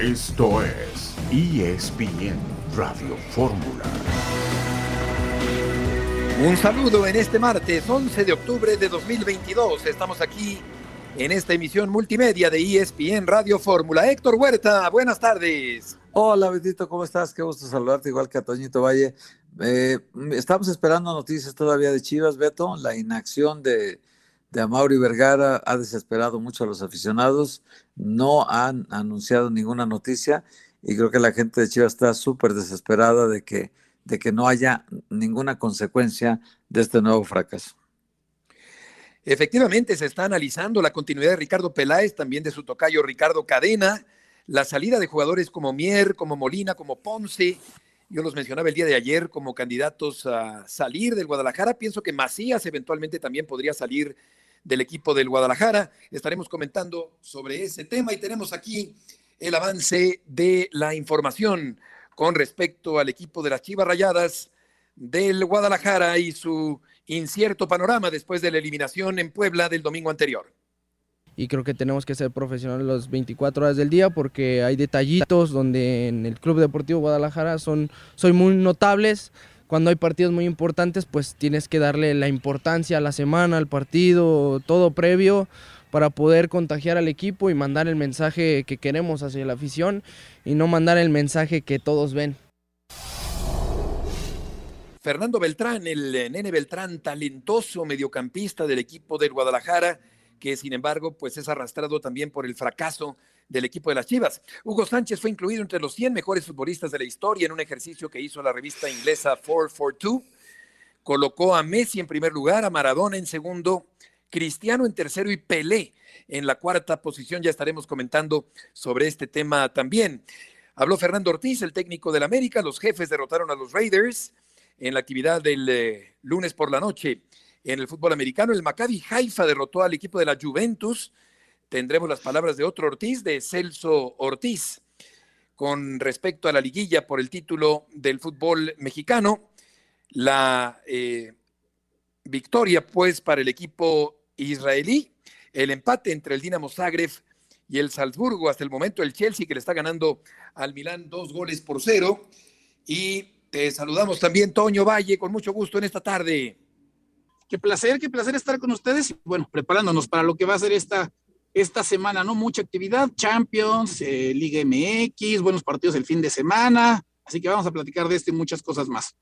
Esto es ESPN Radio Fórmula. Un saludo en este martes 11 de octubre de 2022. Estamos aquí en esta emisión multimedia de ESPN Radio Fórmula. Héctor Huerta, buenas tardes. Hola, Betito, ¿cómo estás? Qué gusto saludarte, igual que a Toñito Valle. Eh, estamos esperando noticias todavía de Chivas, Beto. La inacción de, de Amaury Vergara ha desesperado mucho a los aficionados. No han anunciado ninguna noticia y creo que la gente de Chivas está súper desesperada de que, de que no haya ninguna consecuencia de este nuevo fracaso. Efectivamente, se está analizando la continuidad de Ricardo Peláez, también de su tocayo Ricardo Cadena, la salida de jugadores como Mier, como Molina, como Ponce. Yo los mencionaba el día de ayer como candidatos a salir del Guadalajara. Pienso que Macías eventualmente también podría salir del equipo del Guadalajara. Estaremos comentando sobre ese tema y tenemos aquí el avance de la información con respecto al equipo de las Chivas Rayadas del Guadalajara y su incierto panorama después de la eliminación en Puebla del domingo anterior. Y creo que tenemos que ser profesionales las 24 horas del día porque hay detallitos donde en el Club Deportivo Guadalajara son, son muy notables. Cuando hay partidos muy importantes, pues tienes que darle la importancia a la semana, al partido, todo previo para poder contagiar al equipo y mandar el mensaje que queremos hacia la afición y no mandar el mensaje que todos ven. Fernando Beltrán, el nene Beltrán, talentoso mediocampista del equipo del Guadalajara, que sin embargo pues es arrastrado también por el fracaso del equipo de las Chivas. Hugo Sánchez fue incluido entre los 100 mejores futbolistas de la historia en un ejercicio que hizo la revista inglesa 442. Colocó a Messi en primer lugar, a Maradona en segundo, Cristiano en tercero y Pelé en la cuarta posición. Ya estaremos comentando sobre este tema también. Habló Fernando Ortiz, el técnico del América. Los jefes derrotaron a los Raiders en la actividad del eh, lunes por la noche. En el fútbol americano, el Maccabi Haifa derrotó al equipo de la Juventus. Tendremos las palabras de otro Ortiz, de Celso Ortiz, con respecto a la liguilla por el título del fútbol mexicano. La eh, victoria, pues, para el equipo israelí, el empate entre el Dinamo Zagreb y el Salzburgo. Hasta el momento, el Chelsea que le está ganando al Milán dos goles por cero. Y te saludamos también, Toño Valle, con mucho gusto en esta tarde. Qué placer, qué placer estar con ustedes. Bueno, preparándonos para lo que va a ser esta, esta semana, ¿no? Mucha actividad, Champions, eh, Liga MX, buenos partidos el fin de semana. Así que vamos a platicar de esto y muchas cosas más.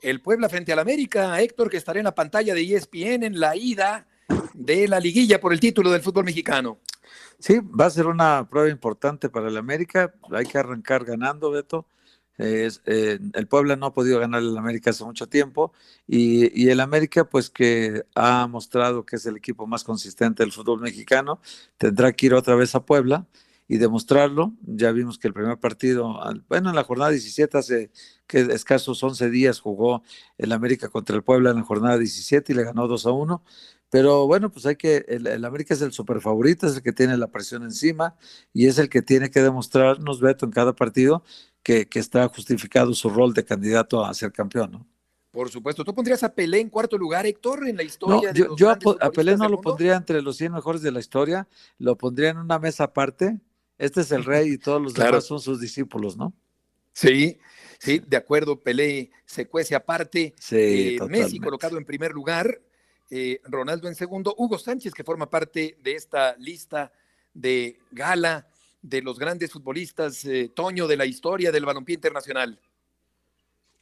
El Puebla frente al América, Héctor, que estará en la pantalla de ESPN en la ida de la liguilla por el título del fútbol mexicano. Sí, va a ser una prueba importante para el América. Hay que arrancar ganando, Beto. Eh, el Puebla no ha podido ganar el América hace mucho tiempo y, y, el América pues que ha mostrado que es el equipo más consistente del fútbol mexicano tendrá que ir otra vez a Puebla y demostrarlo. Ya vimos que el primer partido, bueno, en la jornada 17, hace que escasos 11 días jugó el América contra el Puebla en la jornada 17 y le ganó 2 a 1. Pero bueno, pues hay que, el, América es el super favorito, es el que tiene la presión encima y es el que tiene que demostrarnos, Beto, en cada partido que, que está justificado su rol de candidato a ser campeón, ¿no? Por supuesto. ¿Tú pondrías a Pelé en cuarto lugar, Héctor, en la historia? No, yo, yo a, Pelé no lo pondría entre los 100 mejores de la historia, lo pondría en una mesa aparte este es el rey y todos los demás son sus discípulos, ¿no? Sí, sí, de acuerdo, Pelé se cuece aparte, sí, eh, Messi colocado en primer lugar, eh, Ronaldo en segundo, Hugo Sánchez que forma parte de esta lista de gala de los grandes futbolistas, eh, Toño, de la historia del balompié internacional.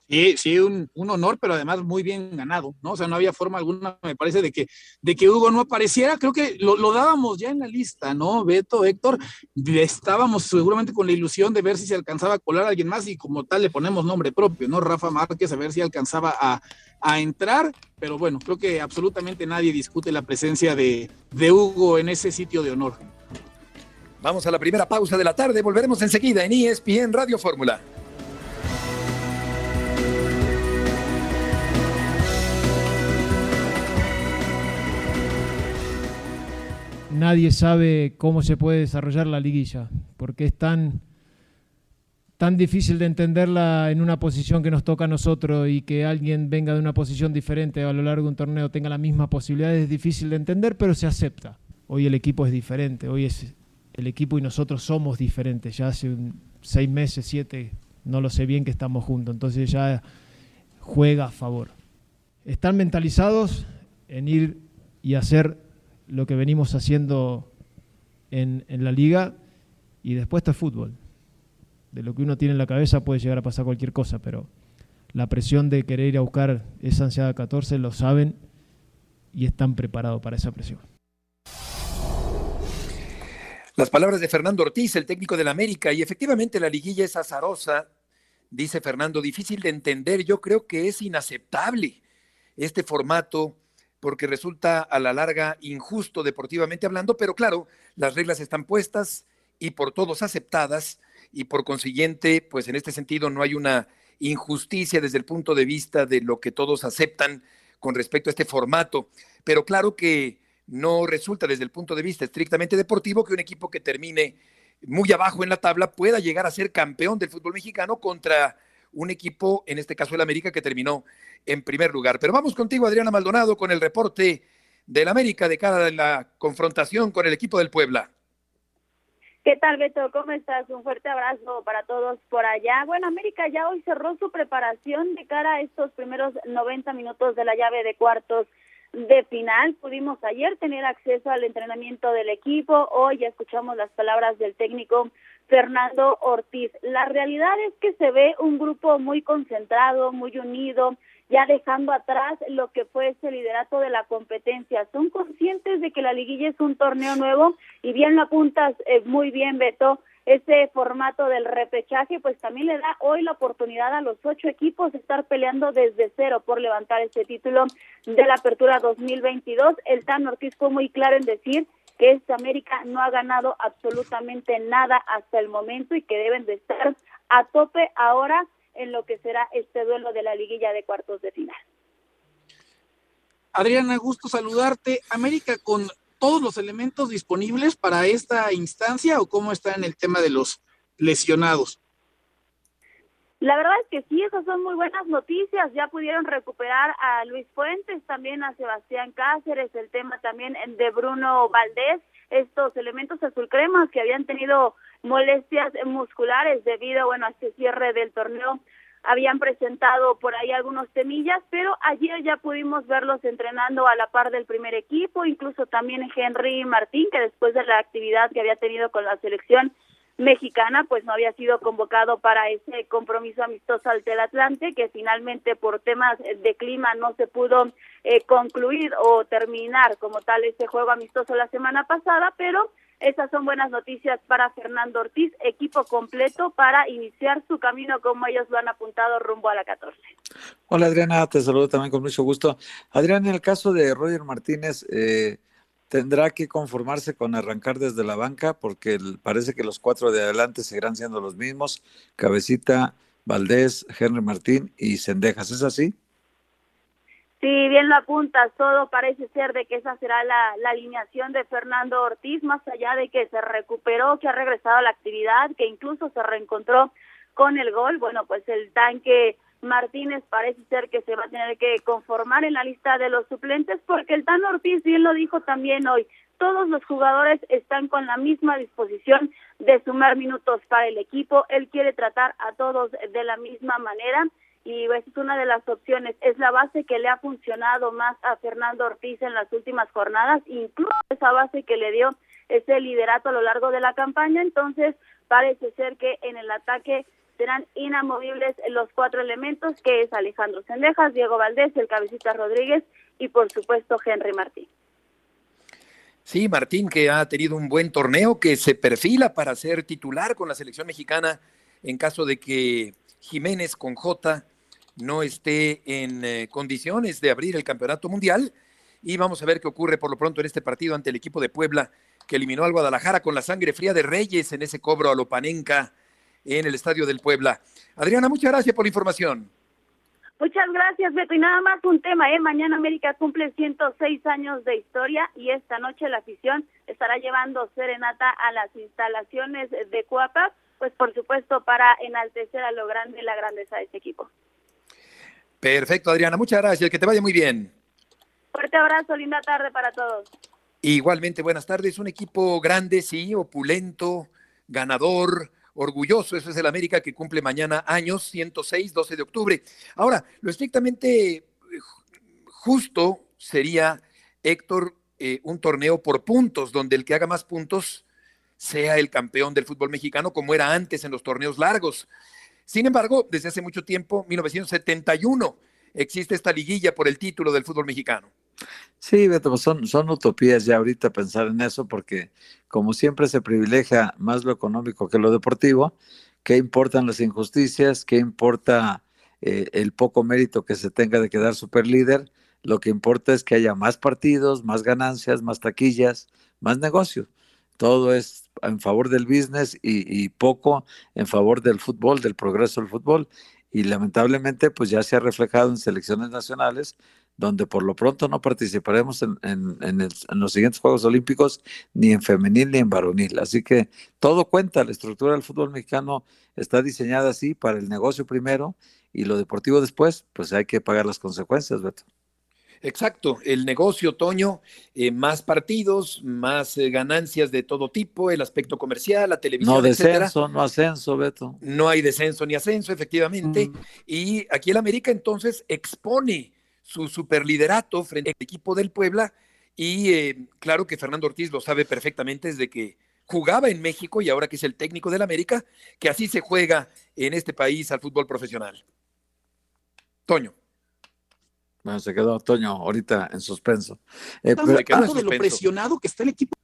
Sí, sí, un, honor, pero además muy bien ganado, ¿no? O sea, no había forma alguna, me parece, de que, de que Hugo no apareciera. Creo que lo, lo dábamos ya en la lista, ¿no? Beto, Héctor, estábamos seguramente con la ilusión de ver si se alcanzaba a colar a alguien más y como tal le ponemos nombre propio, ¿no? Rafa Márquez, a ver si alcanzaba a, a entrar, pero bueno, creo que absolutamente nadie discute la presencia de, de Hugo en ese sitio de honor. Vamos a la primera pausa de la tarde, volveremos enseguida en ESPN Radio Fórmula. nadie sabe cómo se puede desarrollar la liguilla, porque es tan, tan difícil de entenderla en una posición que nos toca a nosotros y que alguien venga de una posición diferente a lo largo de un torneo tenga la misma posibilidad, es difícil de entender, pero se acepta. Hoy el equipo es diferente, hoy es el equipo y nosotros somos diferentes. Ya hace seis meses, siete, no lo sé bien que estamos juntos. Entonces ya juega a favor. Están mentalizados en ir y hacer lo que venimos haciendo en, en la liga y después está el fútbol. De lo que uno tiene en la cabeza puede llegar a pasar cualquier cosa, pero la presión de querer ir a buscar esa ansiada 14 lo saben y están preparados para esa presión. Las palabras de Fernando Ortiz, el técnico del América, y efectivamente la liguilla es azarosa, dice Fernando, difícil de entender, yo creo que es inaceptable este formato porque resulta a la larga injusto deportivamente hablando, pero claro, las reglas están puestas y por todos aceptadas y por consiguiente, pues en este sentido no hay una injusticia desde el punto de vista de lo que todos aceptan con respecto a este formato. Pero claro que no resulta desde el punto de vista estrictamente deportivo que un equipo que termine muy abajo en la tabla pueda llegar a ser campeón del fútbol mexicano contra un equipo, en este caso el América, que terminó en primer lugar. Pero vamos contigo, Adriana Maldonado, con el reporte del América de cara a la confrontación con el equipo del Puebla. ¿Qué tal, Beto? ¿Cómo estás? Un fuerte abrazo para todos por allá. Bueno, América ya hoy cerró su preparación de cara a estos primeros 90 minutos de la llave de cuartos de final. Pudimos ayer tener acceso al entrenamiento del equipo. Hoy ya escuchamos las palabras del técnico Fernando Ortiz. La realidad es que se ve un grupo muy concentrado, muy unido, ya dejando atrás lo que fue ese liderato de la competencia. Son conscientes de que la liguilla es un torneo nuevo y bien lo apuntas eh, muy bien, Beto. Ese formato del repechaje, pues también le da hoy la oportunidad a los ocho equipos de estar peleando desde cero por levantar este título de la Apertura 2022. El Tan Ortiz fue muy claro en decir que esta América no ha ganado absolutamente nada hasta el momento y que deben de estar a tope ahora en lo que será este duelo de la liguilla de cuartos de final. Adriana, gusto saludarte. América con todos los elementos disponibles para esta instancia o cómo está en el tema de los lesionados? La verdad es que sí, esas son muy buenas noticias. Ya pudieron recuperar a Luis Fuentes, también a Sebastián Cáceres, el tema también de Bruno Valdés, estos elementos azulcremas que habían tenido molestias musculares debido, bueno, a este cierre del torneo habían presentado por ahí algunos temillas, pero ayer ya pudimos verlos entrenando a la par del primer equipo, incluso también Henry Martín, que después de la actividad que había tenido con la selección mexicana, pues no había sido convocado para ese compromiso amistoso al Atlante, que finalmente por temas de clima no se pudo eh, concluir o terminar como tal ese juego amistoso la semana pasada, pero esas son buenas noticias para Fernando Ortiz, equipo completo para iniciar su camino como ellos lo han apuntado rumbo a la 14. Hola Adriana, te saludo también con mucho gusto. Adriana, en el caso de Roger Martínez, eh, tendrá que conformarse con arrancar desde la banca porque parece que los cuatro de adelante seguirán siendo los mismos, Cabecita, Valdés, Henry Martín y Cendejas, ¿es así? Sí, bien lo apuntas, todo parece ser de que esa será la, alineación de Fernando Ortiz, más allá de que se recuperó, que ha regresado a la actividad, que incluso se reencontró con el gol. Bueno, pues el tanque Martínez parece ser que se va a tener que conformar en la lista de los suplentes, porque el Tan Ortiz bien lo dijo también hoy, todos los jugadores están con la misma disposición de sumar minutos para el equipo, él quiere tratar a todos de la misma manera y esa es una de las opciones. Es la base que le ha funcionado más a Fernando Ortiz en las últimas jornadas, incluso esa base que le dio ese liderato a lo largo de la campaña. Entonces, parece ser que en el ataque serán inamovibles los cuatro elementos, que es Alejandro Sendejas, Diego Valdés, el Cabecita Rodríguez y, por supuesto, Henry Martín. Sí, Martín, que ha tenido un buen torneo, que se perfila para ser titular con la selección mexicana en caso de que Jiménez con J no esté en eh, condiciones de abrir el campeonato mundial. Y vamos a ver qué ocurre por lo pronto en este partido ante el equipo de Puebla, que eliminó al Guadalajara con la sangre fría de Reyes en ese cobro a Lopanenca en el estadio del Puebla. Adriana, muchas gracias por la información. Muchas gracias, Beto. Y nada más un tema, ¿eh? Mañana América cumple 106 años de historia y esta noche la afición estará llevando serenata a las instalaciones de Cuapa, pues por supuesto para enaltecer a lo grande la grandeza de este equipo. Perfecto, Adriana. Muchas gracias. Que te vaya muy bien. Fuerte abrazo, linda tarde para todos. Igualmente, buenas tardes. Un equipo grande, sí, opulento, ganador, orgulloso. Eso es el América que cumple mañana años, 106, 12 de octubre. Ahora, lo estrictamente eh, justo sería, Héctor, eh, un torneo por puntos, donde el que haga más puntos sea el campeón del fútbol mexicano, como era antes en los torneos largos. Sin embargo, desde hace mucho tiempo, 1971, existe esta liguilla por el título del fútbol mexicano. Sí, Beto, pues son, son utopías ya ahorita pensar en eso, porque como siempre se privilegia más lo económico que lo deportivo, ¿qué importan las injusticias? ¿Qué importa eh, el poco mérito que se tenga de quedar super líder? Lo que importa es que haya más partidos, más ganancias, más taquillas, más negocio. Todo es en favor del business y, poco en favor del fútbol, del progreso del fútbol. Y lamentablemente, pues ya se ha reflejado en selecciones nacionales donde por lo pronto no participaremos en, en, los siguientes Juegos Olímpicos, ni en femenil ni en varonil. Así que todo cuenta, la estructura del fútbol mexicano está diseñada así para el negocio primero y lo deportivo después, pues hay que pagar las consecuencias, Beto. Exacto, el negocio, Toño, eh, más partidos, más eh, ganancias de todo tipo, el aspecto comercial, la televisión. No descenso, no ascenso, Beto. No hay descenso ni ascenso, efectivamente. Mm. Y aquí el América entonces expone su superliderato frente al equipo del Puebla. Y eh, claro que Fernando Ortiz lo sabe perfectamente desde que jugaba en México y ahora que es el técnico del América, que así se juega en este país al fútbol profesional. Toño. Bueno, se quedó Toño ahorita en suspenso. Eh, de lo presionado que está el equipo.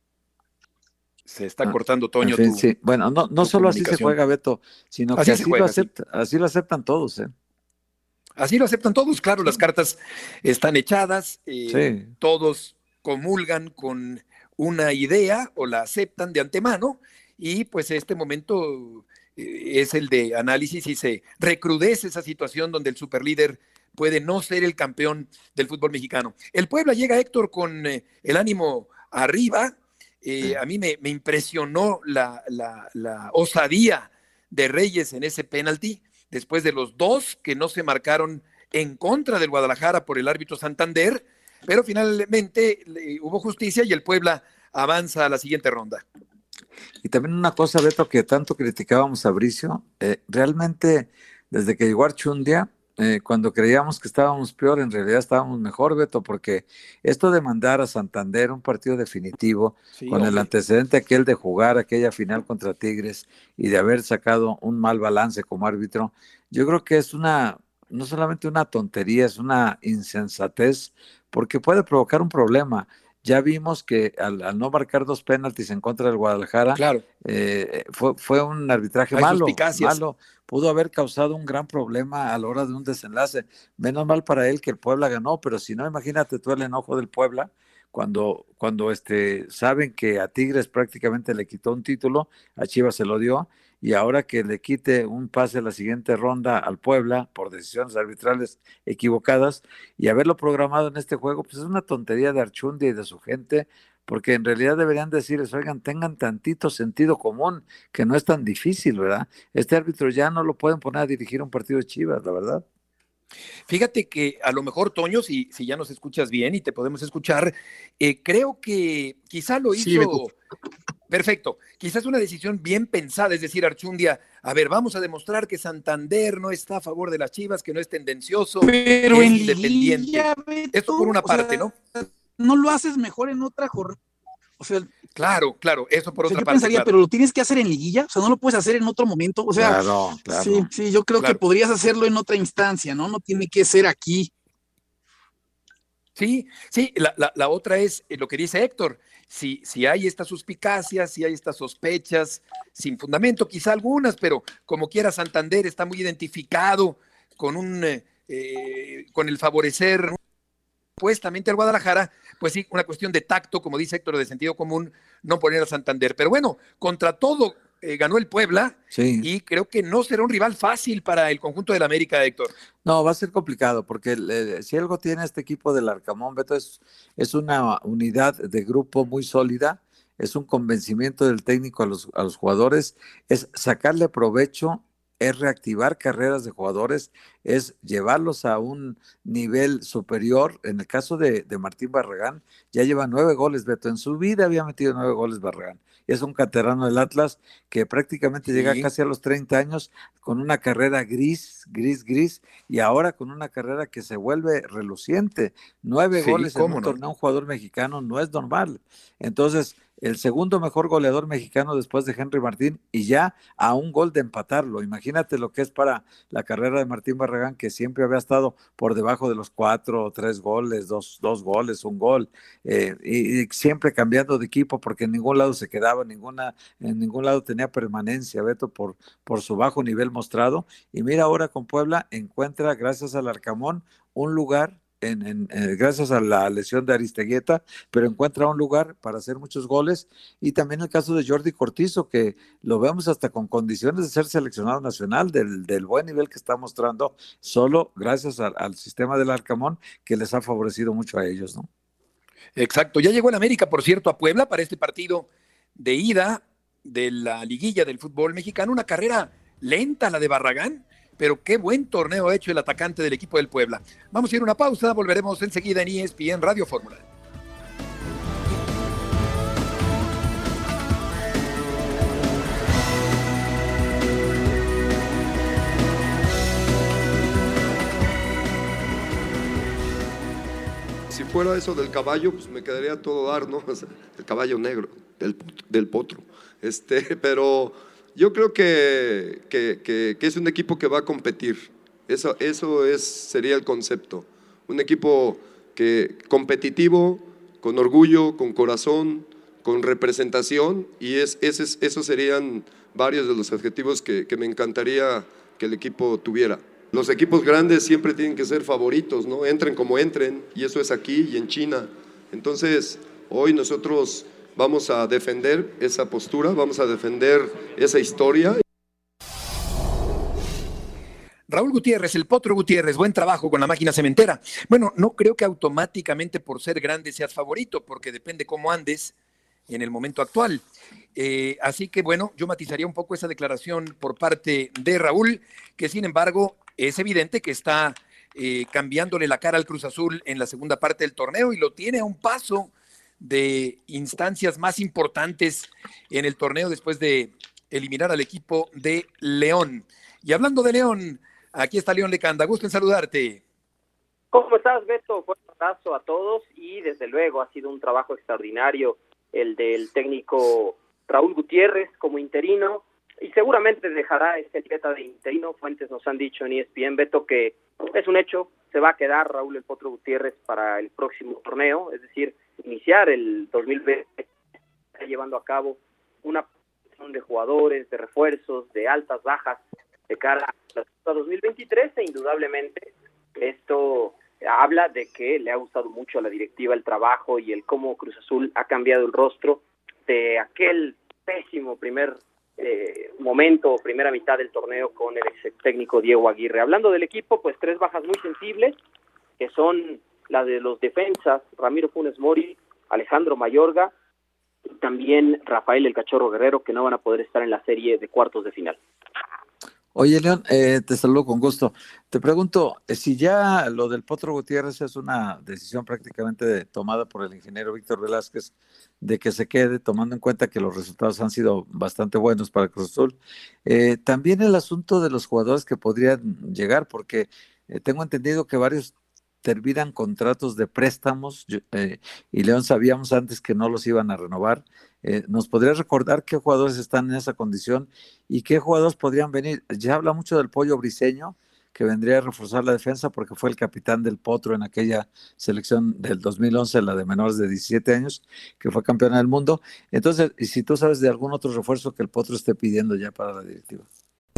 Se está ah, cortando Toño. sí. Bueno, no, no solo así se juega, Beto, sino que así, lo, así lo aceptan todos. ¿eh? Así lo aceptan todos, claro, las cartas están echadas, eh, todos comulgan con una idea o la aceptan de antemano y pues este momento eh, es el de análisis y se recrudece esa situación donde el superlíder puede no ser el campeón del fútbol mexicano. El Puebla llega, Héctor, con eh, el ánimo arriba. A mí me, impresionó la, la osadía de Reyes en ese penalti después de los dos que no se marcaron en contra del Guadalajara por el árbitro Santander, pero finalmente hubo justicia y el Puebla avanza a la siguiente ronda. Y también una cosa, Beto, que tanto criticábamos a Bricio, eh, realmente desde que llegó Archundia, eh, cuando creíamos que estábamos peor, en realidad estábamos mejor, Beto, porque esto de mandar a Santander un partido definitivo, con el antecedente aquel de jugar aquella final contra Tigres y de haber sacado un mal balance como árbitro, yo creo que es una, no solamente una tontería, es una insensatez, porque puede provocar un problema. Ya vimos que al, no marcar dos penaltis en contra del Guadalajara, claro. Eh, fue, fue un arbitraje malo, malo. Pudo haber causado un gran problema a la hora de un desenlace. Menos mal para él que el Puebla ganó, pero si no, imagínate tú el enojo del Puebla cuando, cuando este, saben que a Tigres prácticamente le quitó un título, a Chivas se lo dio, y ahora que le quite un pase a la siguiente ronda al Puebla por decisiones arbitrales equivocadas y haberlo programado en este juego, pues es una tontería de Archundia y de su gente, porque en realidad deberían decirles, oigan, tengan tantito sentido común, que no es tan difícil, ¿verdad? Este árbitro ya no lo pueden poner a dirigir un partido de Chivas, la verdad. Fíjate que a lo mejor, Toño, si, si ya nos escuchas bien y te podemos escuchar, eh, creo que quizá lo hizo Perfecto. Quizás una decisión bien pensada, es decir, Archundia, a ver, vamos a demostrar que Santander no está a favor de las Chivas, que no es tendencioso, pero es independiente. Esto por una parte, ¿no? No lo haces mejor en otra jornada. O sea, claro, claro, eso por otra yo parte. Pensaría, pero lo tienes que hacer en liguilla, o sea, no lo puedes hacer en otro momento. O sea, claro, claro. sí, sí, yo creo que podrías hacerlo en otra instancia, ¿no? No tiene que ser aquí. Sí, sí, la, la, la otra es eh, lo que dice Héctor si, si hay estas suspicacias, si hay estas sospechas sin fundamento, quizá algunas, pero como quiera Santander está muy identificado con un eh, eh, con el favorecer supuestamente al Guadalajara, pues sí, una cuestión de tacto, como dice Héctor, de sentido común, no poner a Santander. Pero bueno, contra todo eh, ganó el Puebla y creo que no será un rival fácil para el conjunto del América, Héctor. No, va a ser complicado porque si algo tiene este equipo del Arcamón, Beto, es, es una unidad de grupo muy sólida, es un convencimiento del técnico a los, a los jugadores, es sacarle provecho es reactivar carreras de jugadores, es llevarlos a un nivel superior. En el caso de, de Martín Barragán, ya lleva nueve goles, Beto. En su vida había metido nueve goles Barragán es un caterano del Atlas que prácticamente llega casi a los 30 años con una carrera gris, gris, gris, y ahora con una carrera que se vuelve reluciente. Nueve goles en un torneo, un jugador mexicano no es normal. Entonces, el segundo mejor goleador mexicano después de Henry Martín y ya a un gol de empatarlo. Imagínate lo que es para la carrera de Martín Barragán, que siempre había estado por debajo de los cuatro o tres goles, dos, dos goles, un gol, eh, y, siempre cambiando de equipo porque en ningún lado se quedaba, ninguna, en ningún lado tenía permanencia, Beto, por, por su bajo nivel mostrado. Y mira ahora con Puebla encuentra, gracias al Arcamón, un lugar en, eh, gracias a la lesión de Aristeguieta, pero encuentra un lugar para hacer muchos goles. Y también el caso de Jordi Cortizo, que lo vemos hasta con condiciones de ser seleccionado nacional del, del buen nivel que está mostrando, solo gracias al sistema del Arcamón, que les ha favorecido mucho a ellos, ¿no? Exacto. Ya llegó el América, por cierto, a Puebla para este partido de ida de la liguilla del fútbol mexicano. Una carrera lenta, la de Barragán pero qué buen torneo ha hecho el atacante del equipo del Puebla. Vamos a ir a una pausa, volveremos enseguida en ESPN Radio Fórmula. Si fuera eso del caballo, pues me quedaría todo dar, ¿no? el caballo negro, del, del potro. Este, pero yo creo que, que, es un equipo que va a competir. Eso, eso es, sería el concepto. Un equipo que, competitivo, con orgullo, con corazón, con representación, y es, ese, esos serían varios de los adjetivos que, que me encantaría que el equipo tuviera. Los equipos grandes siempre tienen que ser favoritos, ¿no? Entren como entren, y eso es aquí y en China. Entonces, hoy nosotros Vamos a defender esa postura, vamos a defender esa historia. Raúl Gutiérrez, el Potro Gutiérrez, buen trabajo con la máquina cementera. Bueno, no creo que automáticamente por ser grande seas favorito, porque depende cómo andes en el momento actual. Eh, así que bueno, yo matizaría un poco esa declaración por parte de Raúl, que sin embargo es evidente que está eh, cambiándole la cara al Cruz Azul en la segunda parte del torneo y lo tiene a un paso de instancias más importantes en el torneo después de eliminar al equipo de León. Y hablando de León, aquí está León Lecanda. Gusto en saludarte. ¿Cómo estás, Beto? Un abrazo a todos y desde luego ha sido un trabajo extraordinario el del técnico Raúl Gutiérrez como interino y seguramente dejará esta etiqueta de interino. Fuentes nos han dicho en ESPN, Beto, que es un hecho, se va a quedar Raúl el Potro Gutiérrez para el próximo torneo, es decir, iniciar el 2020 llevando a cabo una de jugadores, de refuerzos, de altas, bajas de cara a 2023 e indudablemente esto habla de que le ha gustado mucho a la directiva el trabajo y el cómo Cruz Azul ha cambiado el rostro de aquel pésimo primer eh, momento primera mitad del torneo con el ex técnico Diego Aguirre. Hablando del equipo, pues tres bajas muy sensibles, que son la de los defensas, Ramiro Funes Mori, Alejandro Mayorga y también Rafael El Cachorro Guerrero, que no van a poder estar en la serie de cuartos de final. Oye, León, eh, te saludo con gusto. Te pregunto, eh, si ya lo del Potro Gutiérrez es una decisión prácticamente tomada por el ingeniero Víctor Velázquez de que se quede, tomando en cuenta que los resultados han sido bastante buenos para Cruz Azul, eh, también el asunto de los jugadores que podrían llegar, porque tengo entendido que varios terminan contratos de préstamos eh, y León sabíamos antes que no los iban a renovar. Eh, ¿Nos podrías recordar qué jugadores están en esa condición y qué jugadores podrían venir? Ya habla mucho del pollo briseño, que vendría a reforzar la defensa porque fue el capitán del Potro en aquella selección del 2011, la de menores de 17 años, que fue campeona del mundo. Entonces, y si tú sabes de algún otro refuerzo que el Potro esté pidiendo ya para la directiva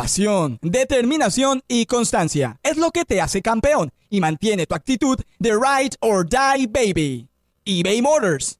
pasión, determinación y constancia es lo que te hace campeón y mantiene tu actitud de ride or die baby. eBay Motors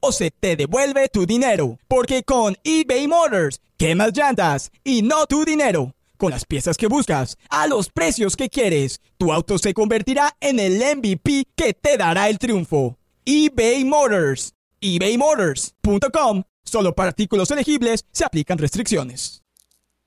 o se te devuelve tu dinero. Porque con eBay Motors, quemas llantas y no tu dinero. Con las piezas que buscas, a los precios que quieres, tu auto se convertirá en el MVP que te dará el triunfo. eBay Motors. ebaymotors.com. Solo para artículos elegibles se aplican restricciones.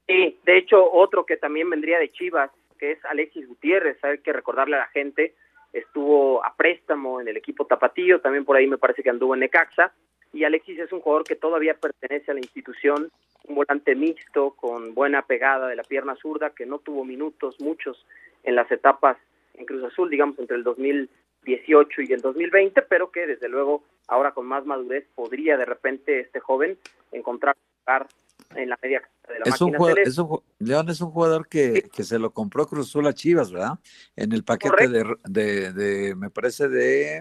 Sí, de hecho, otro que también vendría de Chivas, que es Alexis Gutiérrez, hay que recordarle a la gente, estuvo a préstamo en el equipo Tapatío, también por ahí me parece que anduvo en Necaxa, y Alexis es un jugador que todavía pertenece a la institución, un volante mixto con buena pegada de la pierna zurda, que no tuvo minutos, muchos, en las etapas en Cruz Azul, digamos, entre el 2018 y el 2020, pero que desde luego ahora con más madurez podría de repente este joven encontrar lugar en la media de la es máquina un jugador, es un León es un jugador que, que se lo compró Cruz Azul a Chivas, ¿verdad? En el paquete de, de, de- me parece de,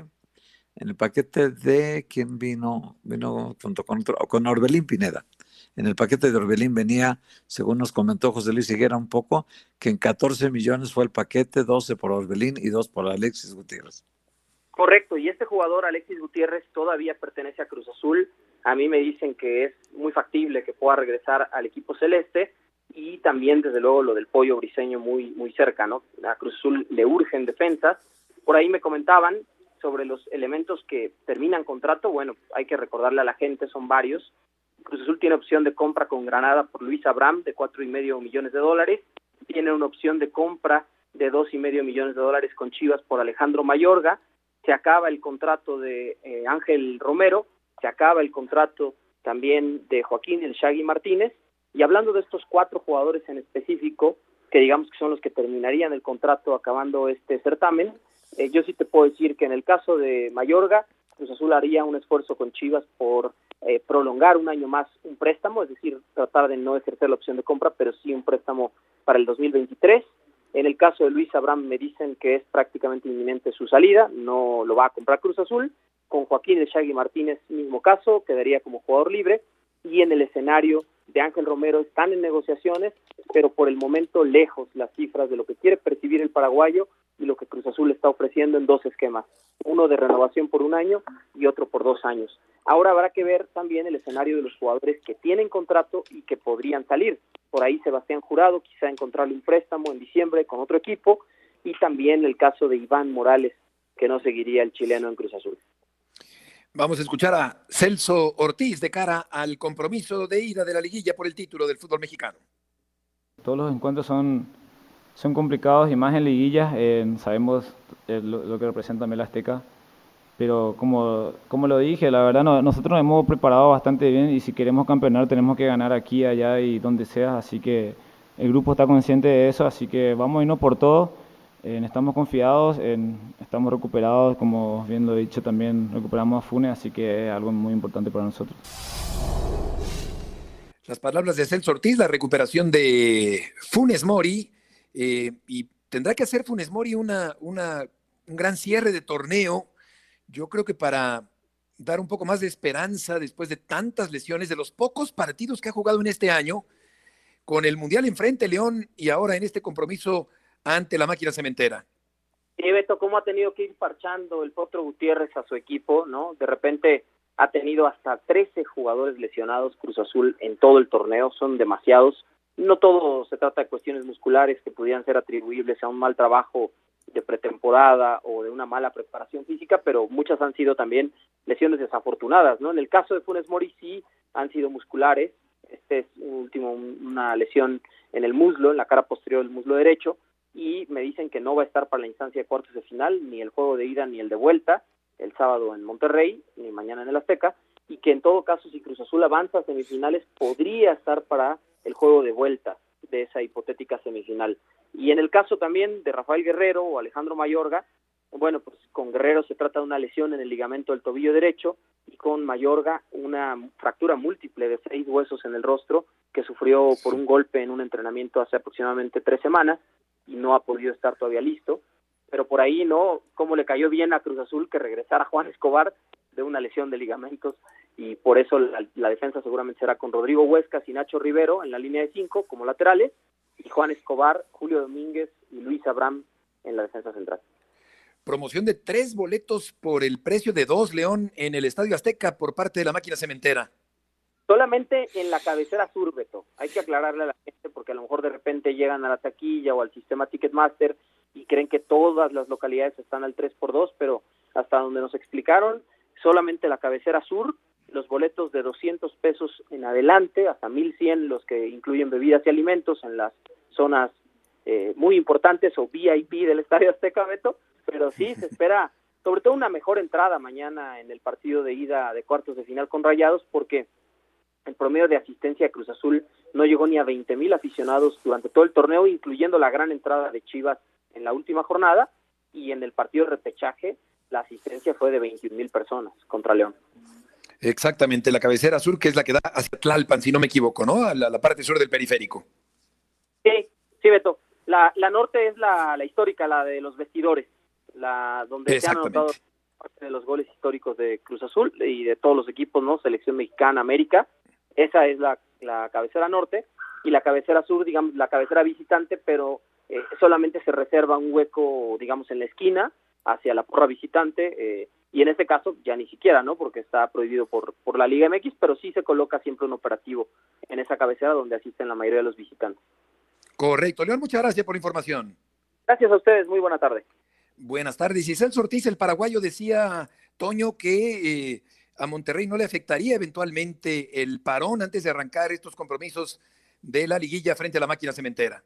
en el paquete de, ¿quién vino? Vino junto con, otro- con Orbelín Pineda. En el paquete de Orbelín venía, según nos comentó José Luis Higuera un poco, que en 14 millones fue el paquete, 12 por Orbelín y 2 por Alexis Gutiérrez. Correcto, y este jugador, Alexis Gutiérrez, todavía pertenece a Cruz Azul. A mí me dicen que es muy factible que pueda regresar al equipo celeste y también, desde luego, lo del pollo briseño muy, muy cerca, ¿no? A Cruz Azul le urgen defensas. Por ahí me comentaban sobre los elementos que terminan contrato. Bueno, hay que recordarle a la gente, son varios. Cruz Azul tiene opción de compra con Granada por Luis Abraham de cuatro y medio millones de dólares. Tiene una opción de compra de dos y medio millones de dólares con Chivas por Alejandro Mayorga se acaba el contrato de eh, Ángel Romero, se acaba el contrato también de Joaquín El Shaggy Martínez, y hablando de estos cuatro jugadores en específico, que digamos que son los que terminarían el contrato acabando este certamen, eh, yo sí te puedo decir que en el caso de Mayorga, Cruz Azul haría un esfuerzo con Chivas por eh, prolongar un año más un préstamo, es decir, tratar de no ejercer la opción de compra, pero sí un préstamo para el 2023. En el caso de Luis Abraham me dicen que es prácticamente inminente su salida, no lo va a comprar Cruz Azul. Con Joaquín El Shaggy Martínez, mismo caso, quedaría como jugador libre. Y en el escenario de Ángel Romero están en negociaciones, pero por el momento lejos las cifras de lo que quiere percibir el paraguayo y lo que Cruz Azul está ofreciendo en dos esquemas, uno de renovación por un año y otro por dos años. Ahora habrá que ver también el escenario de los jugadores que tienen contrato y que podrían salir. Por ahí Sebastián Jurado, quizá encontrarle un préstamo en diciembre con otro equipo, y también el caso de Iván Morales, que no seguiría el chileno en Cruz Azul. Vamos a escuchar a Celso Ortiz de cara al compromiso de ida de la liguilla por el título del fútbol mexicano. Todos los encuentros son, son complicados y más en liguillas. eh, sabemos eh, lo, lo que representa Mel Azteca. Pero como, como lo dije, la verdad no- nosotros nos hemos preparado bastante bien y si queremos campeonar tenemos que ganar aquí, allá y donde sea. Así que el grupo está consciente de eso, así que vamos a irnos por todo. Estamos confiados, estamos recuperados, como bien lo he dicho también, recuperamos a Funes, así que es algo muy importante para nosotros. Las palabras de Celso Ortiz, la recuperación de Funes Mori, eh, y tendrá que hacer Funes Mori una, un gran cierre de torneo, yo creo que para dar un poco más de esperanza después de tantas lesiones, de los pocos partidos que ha jugado en este año, con el Mundial enfrente, León, y ahora en este compromiso ante la máquina cementera. Sí, Beto, cómo ha tenido que ir parchando el Potro Gutiérrez a su equipo, ¿no? De repente ha tenido hasta 13 jugadores lesionados Cruz Azul en todo el torneo, son demasiados. No todo se trata de cuestiones musculares que pudieran ser atribuibles a un mal trabajo de pretemporada o de una mala preparación física, pero muchas han sido también lesiones desafortunadas, ¿no? En el caso de Funes Mori sí han sido musculares, este es un último una lesión en el muslo, en la cara posterior del muslo derecho, y me dicen que no va a estar para la instancia de cuartos de final, ni el juego de ida ni el de vuelta, el sábado en Monterrey, ni mañana en el Azteca, y que en todo caso si Cruz Azul avanza a semifinales podría estar para el juego de vuelta de esa hipotética semifinal. Y en el caso también de Rafael Guerrero o Alejandro Mayorga, bueno, pues con Guerrero se trata de una lesión en el ligamento del tobillo derecho y con Mayorga una fractura múltiple de seis huesos en el rostro que sufrió por un golpe en un entrenamiento hace aproximadamente tres semanas y no ha podido estar todavía listo. Pero por ahí, ¿no? Cómo le cayó bien a Cruz Azul que regresara Juan Escobar de una lesión de ligamentos y por eso la, la defensa seguramente será con Rodrigo Huescas y Nacho Rivero en la línea de cinco como laterales y Juan Escobar, Julio Domínguez y Luis Abraham en la defensa central. promoción de tres boletos por el precio de dos, León, en el Estadio Azteca por parte de la máquina cementera. Solamente en la cabecera sur, Beto. Hay que aclararle a la gente porque a lo mejor de repente llegan a la taquilla o al sistema Ticketmaster y creen que todas las localidades están al 3x2, pero hasta donde nos explicaron, solamente la cabecera sur, los boletos de 200 pesos en adelante, hasta 1100 los que incluyen bebidas y alimentos en las zonas eh, muy importantes o VIP del Estadio Azteca, Beto, pero sí se espera sobre todo una mejor entrada mañana en el partido de ida de cuartos de final con Rayados, porque el promedio de asistencia de Cruz Azul no llegó ni a 20 mil aficionados durante todo el torneo, incluyendo la gran entrada de Chivas en la última jornada, y en el partido de repechaje la asistencia fue de 21 mil personas contra León. Exactamente, la cabecera sur, que es la que da hacia Tlalpan, si no me equivoco, ¿no? A la, parte sur del periférico. Sí, sí, Beto. La, la norte es la, la histórica, la de los vestidores, la donde se han anotado parte de los goles históricos de Cruz Azul y de todos los equipos, ¿no? Selección mexicana, América. Esa es la, la cabecera norte y la cabecera sur, digamos, la cabecera visitante, pero eh, solamente se reserva un hueco, digamos, en la esquina hacia la porra visitante. Eh, y en este caso ya ni siquiera, ¿no? Porque está prohibido por, por la Liga MX, pero sí se coloca siempre un operativo en esa cabecera donde asisten la mayoría de los visitantes. Correcto. León, muchas gracias por la información. Gracias a ustedes, muy buena tarde. Buenas tardes. Y Celso Ortiz, el paraguayo, decía, Toño, que eh, a Monterrey no le afectaría eventualmente el parón antes de arrancar estos compromisos de la liguilla frente a la máquina cementera.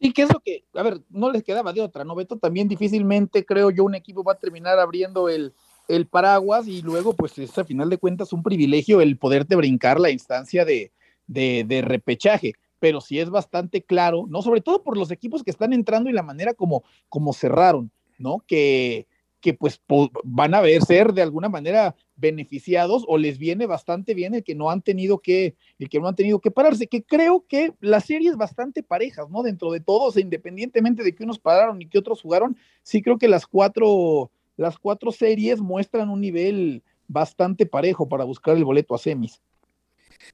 Sí, que es lo que, a ver, no les quedaba de otra, ¿no, Beto? También difícilmente creo yo un equipo va a terminar abriendo el, el paraguas y luego pues es a final de cuentas un privilegio el poderte brincar la instancia de, de, de repechaje pero sí es bastante claro, ¿no? Sobre todo por los equipos que están entrando y la manera como, como cerraron, ¿no? Que, que pues van a ver ser de alguna manera beneficiados o les viene bastante bien el que no han tenido que el que no han tenido que pararse que creo que la serie es bastante parejas no dentro de todos independientemente de que unos pararon y que otros jugaron sí creo que las cuatro las cuatro series muestran un nivel bastante parejo para buscar el boleto a semis.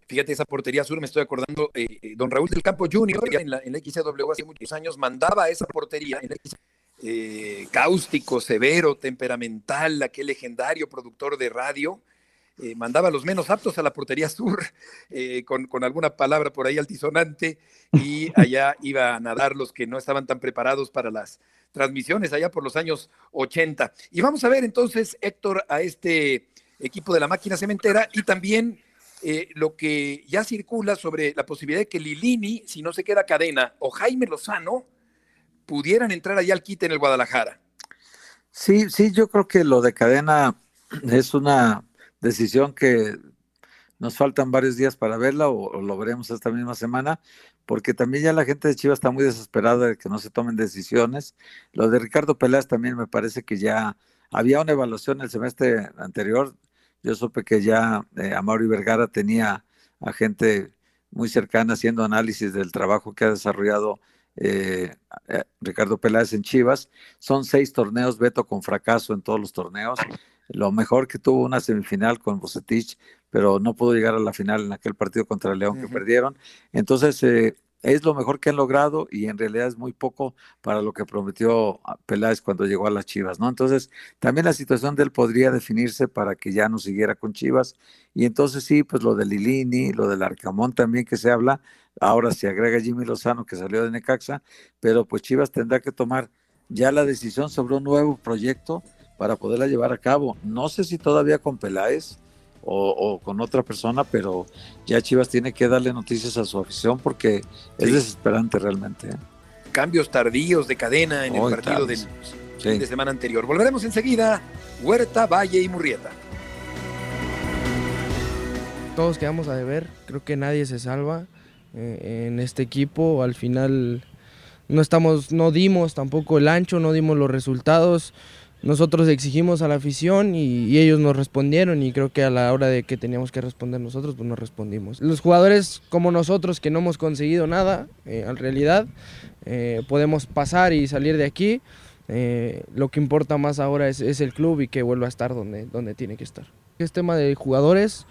Fíjate, esa portería sur, me estoy acordando, eh, eh, don Raúl del Campo Junior, en la, en la XCW hace muchos años, mandaba esa portería en la eh, cáustico, severo, temperamental, aquel legendario productor de radio, eh, mandaba los menos aptos a la portería sur, eh, con, con, alguna palabra por ahí altisonante, y allá iban a nadar los que no estaban tan preparados para las transmisiones, allá por los años 80. Y vamos a ver entonces, Héctor, a este equipo de la máquina cementera y también lo que ya circula sobre la posibilidad de que Lilini, si no se queda cadena, o Jaime Lozano, pudieran entrar allá al quite en el Guadalajara. Sí, sí, yo creo que lo de cadena es una decisión que nos faltan varios días para verla o, lo veremos esta misma semana, porque también ya la gente de Chivas está muy desesperada de que no se tomen decisiones. Lo de Ricardo Peláez también me parece que ya había una evaluación el semestre anterior. Yo supe que ya eh, Amaury Vergara tenía a gente muy cercana haciendo análisis del trabajo que ha desarrollado eh, eh, Ricardo Peláez en Chivas. Son seis torneos, Beto con fracaso en todos los torneos. Lo mejor que tuvo una semifinal con Bucetich, pero no pudo llegar a la final en aquel partido contra el León que perdieron. Entonces, eh, es lo mejor que han logrado y en realidad es muy poco para lo que prometió Peláez cuando llegó a las Chivas, ¿no? Entonces, también la situación de él podría definirse para que ya no siguiera con Chivas. Y entonces sí, pues lo de Lilini, lo del Arcamón también que se habla, ahora se agrega Jimmy Lozano que salió de Necaxa, pero pues Chivas tendrá que tomar ya la decisión sobre un nuevo proyecto para poderla llevar a cabo. No sé si todavía con Peláez, o, con otra persona, pero ya Chivas tiene que darle noticias a su afición porque es desesperante realmente. ¿eh? Cambios tardíos de cadena en el partido del fin de semana anterior. Volveremos enseguida. Huerta, Valle y Murrieta. Todos quedamos a deber, creo que nadie se salva eh, en este equipo. Al final no estamos, no dimos tampoco el ancho, no dimos los resultados nosotros exigimos a la afición y, ellos nos respondieron y creo que a la hora de que teníamos que responder nosotros, pues nos respondimos. Los jugadores como nosotros que no hemos conseguido nada, eh, en realidad, eh, podemos pasar y salir de aquí. Eh, lo que importa más ahora es, es, el club y que vuelva a estar donde, donde tiene que estar. Es tema de jugadores,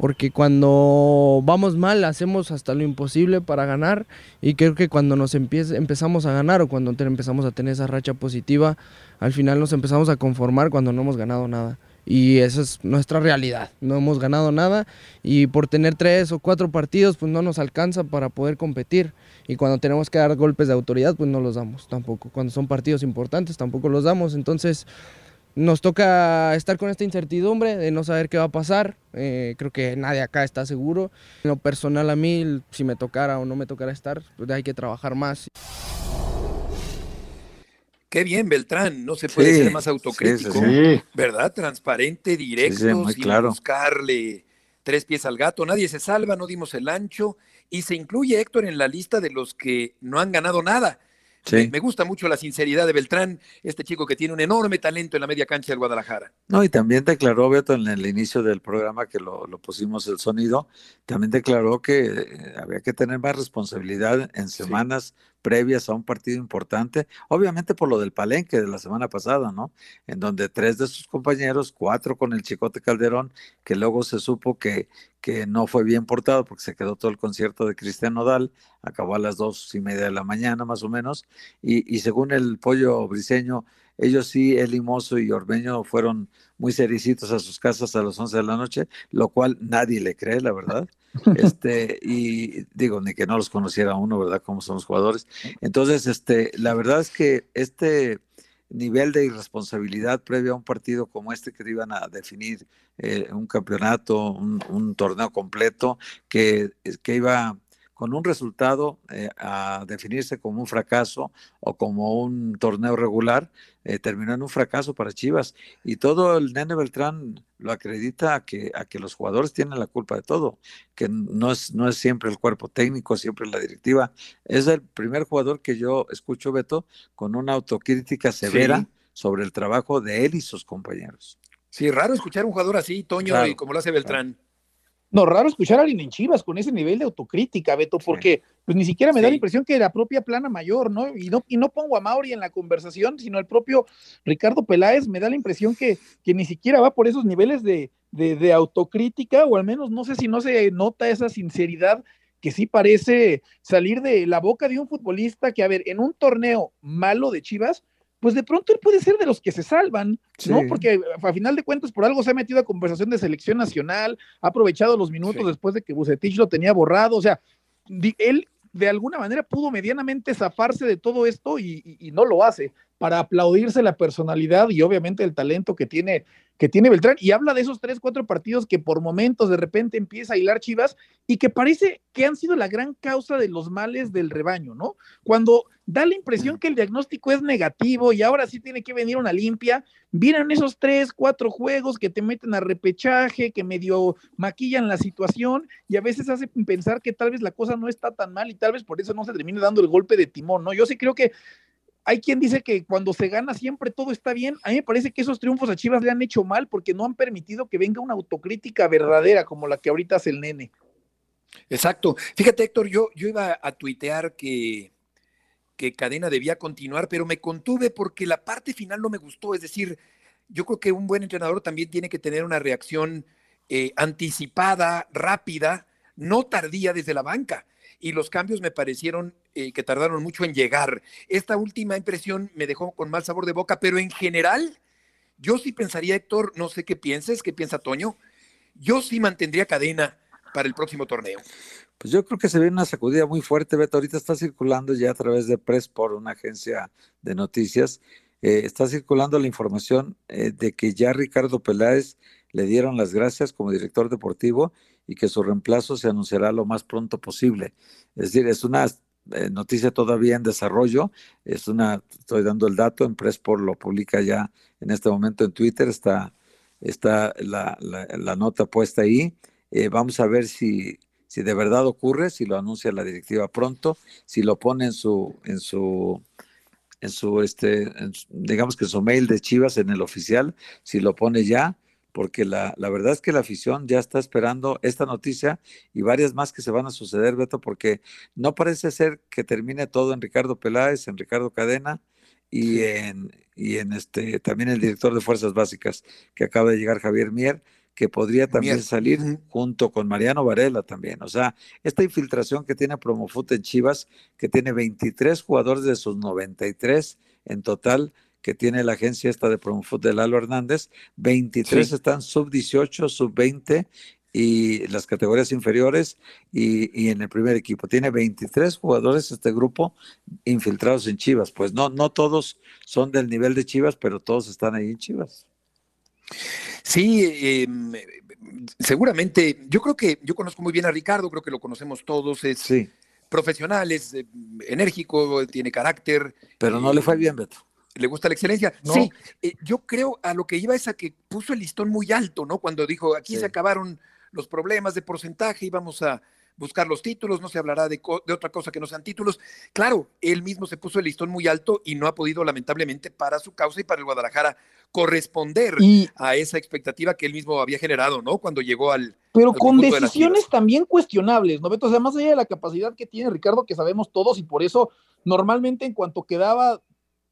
porque cuando vamos mal hacemos hasta lo imposible para ganar y creo que cuando nos empezamos a ganar o cuando empezamos a tener esa racha positiva, al final nos empezamos a conformar cuando no hemos ganado nada. Y esa es nuestra realidad. No hemos ganado nada y por tener tres o cuatro partidos pues no nos alcanza para poder competir. Y cuando tenemos que dar golpes de autoridad pues no los damos tampoco. Cuando son partidos importantes tampoco los damos. Entonces nos toca estar con esta incertidumbre de no saber qué va a pasar. Eh, creo que nadie acá está seguro. En lo personal a mí, si me tocara o no me tocara estar, pues hay que trabajar más. Qué bien, Beltrán, no se puede ser más autocrítico, ¿verdad? Transparente, directo, sin buscarle tres pies al gato. Nadie se salva, no dimos el ancho. Y se incluye Héctor en la lista de los que no han ganado nada. Me, gusta mucho la sinceridad de Beltrán, este chico que tiene un enorme talento en la media cancha del Guadalajara. No, y también declaró, Beto, en el inicio del programa que lo, pusimos el sonido, también declaró que eh, había que tener más responsabilidad en semanas previas a un partido importante, obviamente por lo del palenque de la semana pasada, ¿no? En donde tres de sus compañeros, cuatro con el Chicote Calderón, que luego se supo que, que no fue bien portado porque se quedó todo el concierto de Cristian Nodal, acabó a las dos y media de la mañana más o menos, y, y según el pollo briseño, ellos sí, el Limoso y Orbeño fueron muy sericitos a sus casas a las 11 de la noche, lo cual nadie le cree, la verdad. Este, y digo, ni que no los conociera uno, ¿verdad? Como son los jugadores. Entonces, este, la verdad es que este nivel de irresponsabilidad previo a un partido como este que iban a definir eh, un campeonato, un, torneo completo, que, que iba con un resultado eh, a definirse como un fracaso o como un torneo regular, eh, terminó en un fracaso para Chivas. Y todo el Nene Beltrán lo acredita a que, a que los jugadores tienen la culpa de todo, que no es, no es siempre el cuerpo técnico, siempre la directiva. Es el primer jugador que yo escucho, Beto, con una autocrítica severa sobre el trabajo de él y sus compañeros. Sí, raro escuchar a un jugador así, Toño, y como lo hace Beltrán. No, raro escuchar a alguien en Chivas con ese nivel de autocrítica, Beto, porque pues ni siquiera me da la impresión que la propia plana mayor, ¿no? Y no, y no pongo a Mauri en la conversación, sino el propio Ricardo Peláez, me da la impresión que, que ni siquiera va por esos niveles de, de, de, autocrítica, o al menos no sé si no se nota esa sinceridad que sí parece salir de la boca de un futbolista que, a ver, en un torneo malo de Chivas, pues de pronto él puede ser de los que se salvan, ¿no? Porque a final de cuentas por algo se ha metido a conversación de selección nacional, ha aprovechado los minutos después de que Bucetich lo tenía borrado, o sea, él de alguna manera pudo medianamente zafarse de todo esto y, y no lo hace para aplaudirse la personalidad y obviamente el talento que tiene que tiene Beltrán, y habla de esos tres, cuatro partidos que por momentos de repente empieza a hilar Chivas y que parece que han sido la gran causa de los males del rebaño, ¿no? Cuando da la impresión que el diagnóstico es negativo y ahora sí tiene que venir una limpia, vienen esos tres, cuatro juegos que te meten a repechaje, que medio maquillan la situación y a veces hacen pensar que tal vez la cosa no está tan mal y tal vez por eso no se termine dando el golpe de timón, ¿no? Yo sí creo que hay quien dice que cuando se gana siempre todo está bien. A mí me parece que esos triunfos a Chivas le han hecho mal porque no han permitido que venga una autocrítica verdadera como la que ahorita hace el nene. Exacto. Fíjate, Héctor, yo, yo iba a tuitear que, que Cadena debía continuar, pero me contuve porque la parte final no me gustó. Es decir, yo creo que un buen entrenador también tiene que tener una reacción eh, anticipada, rápida, no tardía desde la banca y los cambios me parecieron eh, que tardaron mucho en llegar. Esta última impresión me dejó con mal sabor de boca, pero en general, yo sí pensaría, Héctor, no sé qué pienses, qué piensa Toño, yo sí mantendría cadena para el próximo torneo. Pues yo creo que se ve una sacudida muy fuerte, Beto. Ahorita está circulando ya a través de Press por una agencia de noticias. Eh, está circulando la información eh, de que ya Ricardo Peláez le dieron las gracias como director deportivo y que su reemplazo se anunciará lo más pronto posible. Es decir, es una eh, noticia todavía en desarrollo, es una, estoy dando el dato, en por lo publica ya en este momento en Twitter, está, está la, la, nota puesta ahí. Eh, vamos a ver si, si de verdad ocurre, si lo anuncia la directiva pronto, si lo pone en su, en su, en su, este, digamos que su mail de Chivas en el oficial, si lo pone ya, porque la, la, verdad es que la afición ya está esperando esta noticia y varias más que se van a suceder, Beto, porque no parece ser que termine todo en Ricardo Peláez, en Ricardo Cadena y en, y en este también el director de Fuerzas Básicas, que acaba de llegar Javier Mier, que podría también salir junto con Mariano Varela también. O sea, esta infiltración que tiene Promofut en Chivas, que tiene 23 jugadores de sus 93 en total, que tiene la agencia esta de Promofut de Lalo Hernández, 23 están sub 18, sub 20 y las categorías inferiores y, en el primer equipo. Tiene 23 jugadores este grupo infiltrados en Chivas. Pues no, no todos son del nivel de Chivas, pero todos están ahí en Chivas. Sí, em, seguramente. Yo creo que yo conozco muy bien a Ricardo, creo que lo conocemos todos. Es profesional, es eh, enérgico, tiene carácter. Pero no le fue bien, Beto le gusta la excelencia. Sí, eh, yo creo a lo que iba es a que puso el listón muy alto, ¿no? Cuando dijo, aquí se acabaron los problemas de porcentaje y vamos a buscar los títulos, no se hablará de, otra cosa que no sean títulos. Claro, él mismo se puso el listón muy alto y no ha podido, lamentablemente, para su causa y para el Guadalajara, corresponder a esa expectativa que él mismo había generado, ¿no? Cuando llegó al. Pero con decisiones también cuestionables, ¿no, Beto? O sea, más allá de la capacidad que tiene Ricardo, que sabemos todos, y por eso normalmente en cuanto quedaba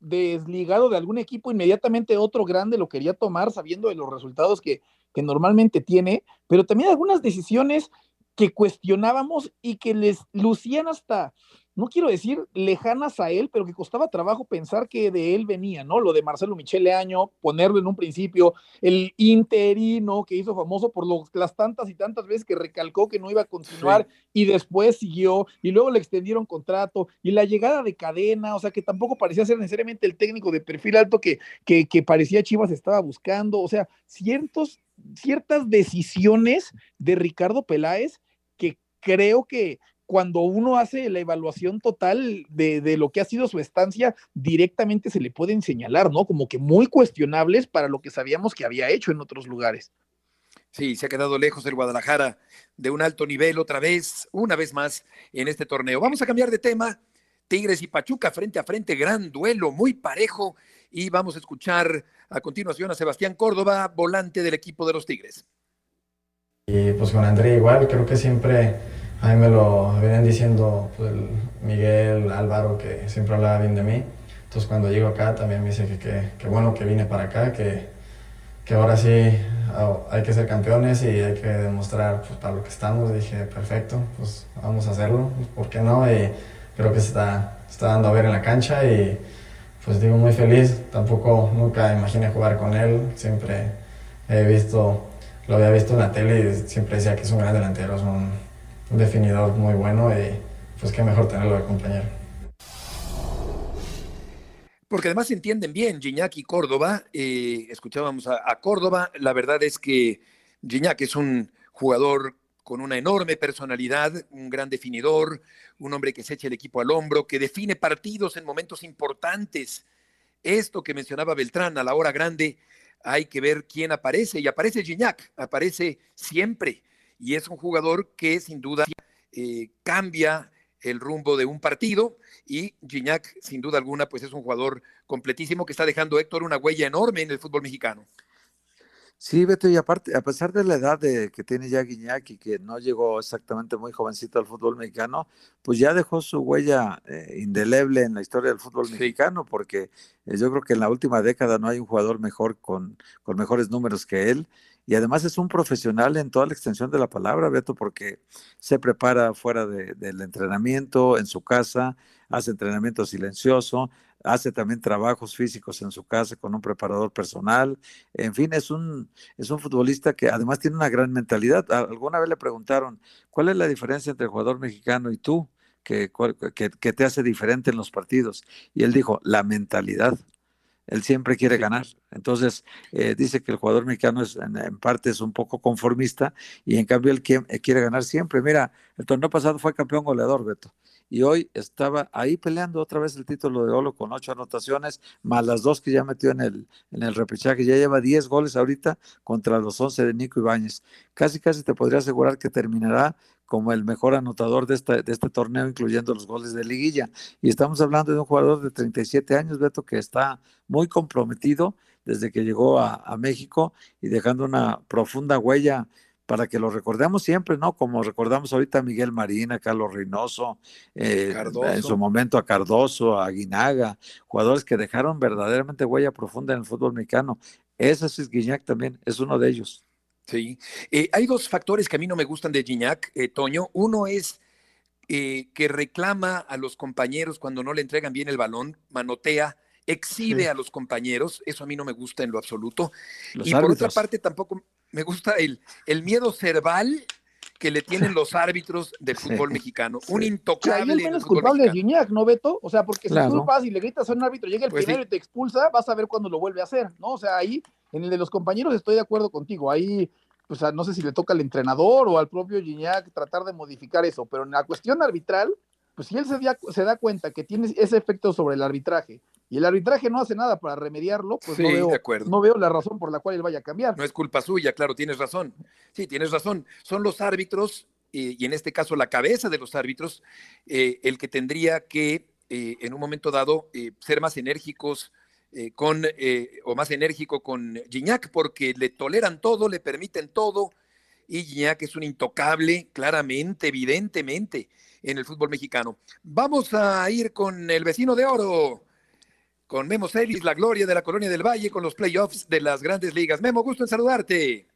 desligado de algún equipo, inmediatamente otro grande lo quería tomar, sabiendo de los resultados que, que normalmente tiene, pero también algunas decisiones que cuestionábamos y que les lucían hasta no quiero decir lejanas a él, pero que costaba trabajo pensar que de él venía, ¿no? Lo de Marcelo Michele Año, ponerlo en un principio, el interino que hizo famoso por las tantas y tantas veces que recalcó que no iba a continuar y después siguió y luego le extendieron contrato y la llegada de cadena, o sea que tampoco parecía ser necesariamente el técnico de perfil alto que, que, que parecía Chivas estaba buscando, o sea, ciertos, ciertas decisiones de Ricardo Peláez que creo que, cuando uno hace la evaluación total de, lo que ha sido su estancia, directamente se le pueden señalar, ¿no? Como que muy cuestionables para lo que sabíamos que había hecho en otros lugares. Sí, se ha quedado lejos el Guadalajara de un alto nivel otra vez, una vez más en este torneo. Vamos a cambiar de tema. Tigres y Pachuca frente a frente, gran duelo, muy parejo. Y vamos a escuchar a continuación a Sebastián Córdoba, volante del equipo de los Tigres. Y pues con André igual, creo que siempre a mí me lo vienen diciendo pues, Miguel, Álvaro, que siempre hablaba bien de mí. Entonces cuando llego acá también me dice que, que, bueno que vine para acá, que, que ahora sí ah, hay que ser campeones y hay que demostrar pues, para lo que estamos. Dije, perfecto, pues vamos a hacerlo, ¿por qué no? Y creo que se está, está dando a ver en la cancha y pues digo muy feliz. Tampoco nunca imaginé jugar con él, siempre he visto, lo había visto en la tele y siempre decía que es un gran delantero, es un un definidor muy bueno y pues qué mejor tenerlo de compañero. Porque además se entienden bien Gignac y Córdoba. Eh, escuchábamos a, Córdoba. La verdad es que Gignac es un jugador con una enorme personalidad, un gran definidor, un hombre que se echa el equipo al hombro, que define partidos en momentos importantes. Esto que mencionaba Beltrán a la hora grande, hay que ver quién aparece. Y aparece Gignac, aparece siempre y es un jugador que sin duda eh, cambia el rumbo de un partido y Gignac, sin duda alguna, pues es un jugador completísimo que está dejando Héctor una huella enorme en el fútbol mexicano. Sí, Beto, y aparte, a pesar de la edad de, que tiene ya Guiñac y que no llegó exactamente muy jovencito al fútbol mexicano, pues ya dejó su huella eh, indeleble en la historia del fútbol mexicano, porque eh, yo creo que en la última década no hay un jugador mejor con, con mejores números que él y además es un profesional en toda la extensión de la palabra, Beto, porque se prepara fuera del entrenamiento, en su casa, hace entrenamiento silencioso, hace también trabajos físicos en su casa con un preparador personal. En fin, es un, es un futbolista que además tiene una gran mentalidad. Alguna vez le preguntaron, ¿cuál es la diferencia entre el jugador mexicano y tú? que, que te hace diferente en los partidos? Y él dijo, la mentalidad. Él siempre quiere ganar. Entonces, eh, dice que el jugador mexicano es, en, parte es un poco conformista y en cambio él eh, quiere, ganar siempre. Mira, el torneo pasado fue campeón goleador, Beto. Y hoy estaba ahí peleando otra vez el título de Olo con ocho anotaciones, más las dos que ya metió en el, en el repechaje. Ya lleva diez goles ahorita contra los once de Nico Ibáñez. Casi, casi te podría asegurar que terminará como el mejor anotador de, de este torneo, incluyendo los goles de liguilla. Y estamos hablando de un jugador de 37 años, Beto, que está muy comprometido desde que llegó a, México y dejando una profunda huella para que lo recordemos siempre, ¿no? Como recordamos ahorita a Miguel Marín, a Carlos Reynoso, eh, en su momento a Cardoso, a Guinaga, jugadores que dejaron verdaderamente huella profunda en el fútbol mexicano. Ese es Guiñac también, es uno de ellos. Sí. Eh, hay dos factores que a mí no me gustan de Gignac, eh, Toño. Uno es eh, que reclama a los compañeros cuando no le entregan bien el balón, manotea, exhibe a los compañeros. Eso a mí no me gusta en lo absoluto. y por otra parte, tampoco me gusta el, el miedo cerval que le tienen los árbitros del fútbol mexicano. Un intocable. el menos culpable es Gignac, ¿no, Beto? O sea, porque si tú vas y le gritas a un árbitro, llega el pues primero y te expulsa, vas a ver cuándo lo vuelve a hacer, ¿no? O sea, ahí, en el de los compañeros estoy de acuerdo contigo. Ahí, pues no sé si le toca al entrenador o al propio Gignac tratar de modificar eso, pero en la cuestión arbitral, pues si él se, se da cuenta que tiene ese efecto sobre el arbitraje y el arbitraje no hace nada para remediarlo, pues no, veo, no, veo, la razón por la cual él vaya a cambiar. No es culpa suya, claro, tienes razón. Sí, tienes razón. Son los árbitros, eh, y en este caso la cabeza de los árbitros, eh, el que tendría que, eh, en un momento dado, ser más enérgicos con, o más enérgico con Gignac, porque le toleran todo, le permiten todo, y Gignac es un intocable, claramente, evidentemente, en el fútbol mexicano. Vamos a ir con el vecino de oro con Memo Celis, la gloria de la Colonia del Valle, con los playoffs de las grandes ligas. Memo, gusto en saludarte.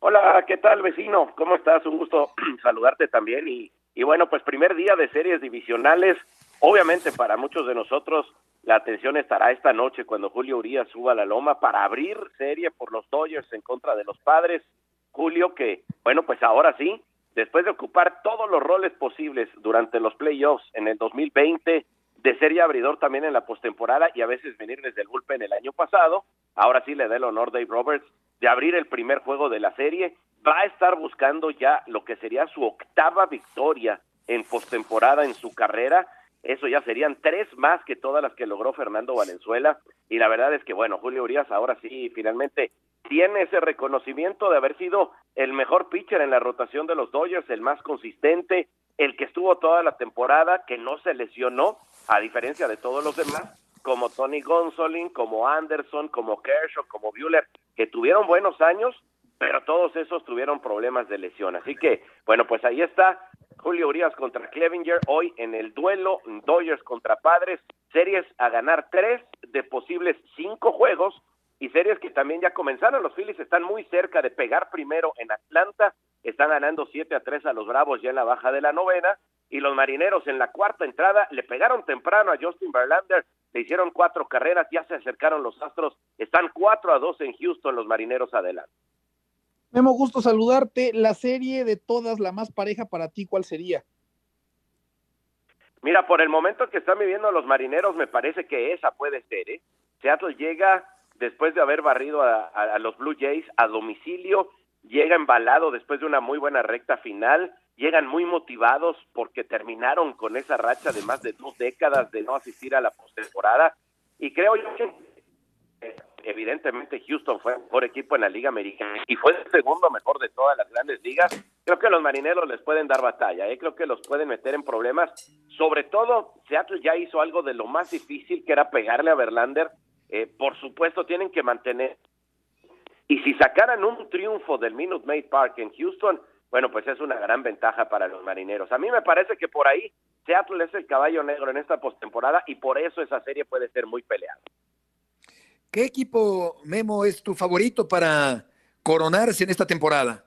Hola, ¿qué tal vecino? ¿Cómo estás? Un gusto saludarte también. Y, y bueno, pues primer día de series divisionales. Obviamente para muchos de nosotros la atención estará esta noche cuando Julio Urias suba a la loma para abrir serie por los Dodgers en contra de los padres. Julio que, bueno, pues ahora sí, después de ocupar todos los roles posibles durante los playoffs en el 2020, de ser abridor también en la postemporada y a veces venir desde el bullpen el año pasado. Ahora sí le da el honor Dave Roberts de abrir el primer juego de la serie. Va a estar buscando ya lo que sería su octava victoria en postemporada en su carrera. Eso ya serían tres más que todas las que logró Fernando Valenzuela. Y la verdad es que, bueno, Julio Urias ahora sí finalmente tiene ese reconocimiento de haber sido el mejor pitcher en la rotación de los Dodgers, el más consistente, el que estuvo toda la temporada, que no se lesionó, a diferencia de todos los demás, como Tony Gonsolin, como Anderson, como Kershaw, como Bueller, que tuvieron buenos años, pero todos esos tuvieron problemas de lesión. Así que, bueno, pues ahí está Julio Urias contra Clevinger hoy en el duelo Dodgers contra Padres, series a ganar tres de posibles cinco juegos y series que también ya comenzaron. Los Phillies están muy cerca de pegar primero en Atlanta, están ganando 7 a 3 a los Bravos ya en la baja de la novena y los marineros en la cuarta entrada le pegaron temprano a Justin Verlander, le hicieron cuatro carreras, ya se acercaron los Astros, están 4 a 2 en Houston los marineros adelante. Memo, gusto saludarte. La serie de todas, la más pareja para ti, ¿cuál sería? Mira, por el momento que están viviendo los marineros, me parece que esa puede ser, ¿eh? Seattle llega después de haber barrido a los Blue Jays a domicilio, llega embalado después de una muy buena recta final, llegan muy motivados porque terminaron con esa racha de más de dos décadas de no asistir a la postemporada y creo yo que evidentemente Houston fue el mejor equipo en la Liga Americana y fue el segundo mejor de todas las grandes ligas. Creo que los marineros les pueden dar batalla, ¿eh? creo que los pueden meter en problemas. Sobre todo, Seattle ya hizo algo de lo más difícil que era pegarle a Verlander. Eh, por supuesto, tienen que mantener. Y si sacaran un triunfo del Minute Maid Park en Houston, bueno, pues es una gran ventaja para los marineros. A mí me parece que por ahí Seattle es el caballo negro en esta postemporada y por eso esa serie puede ser muy peleada. ¿Qué equipo, Memo, es tu favorito para coronarse en esta temporada?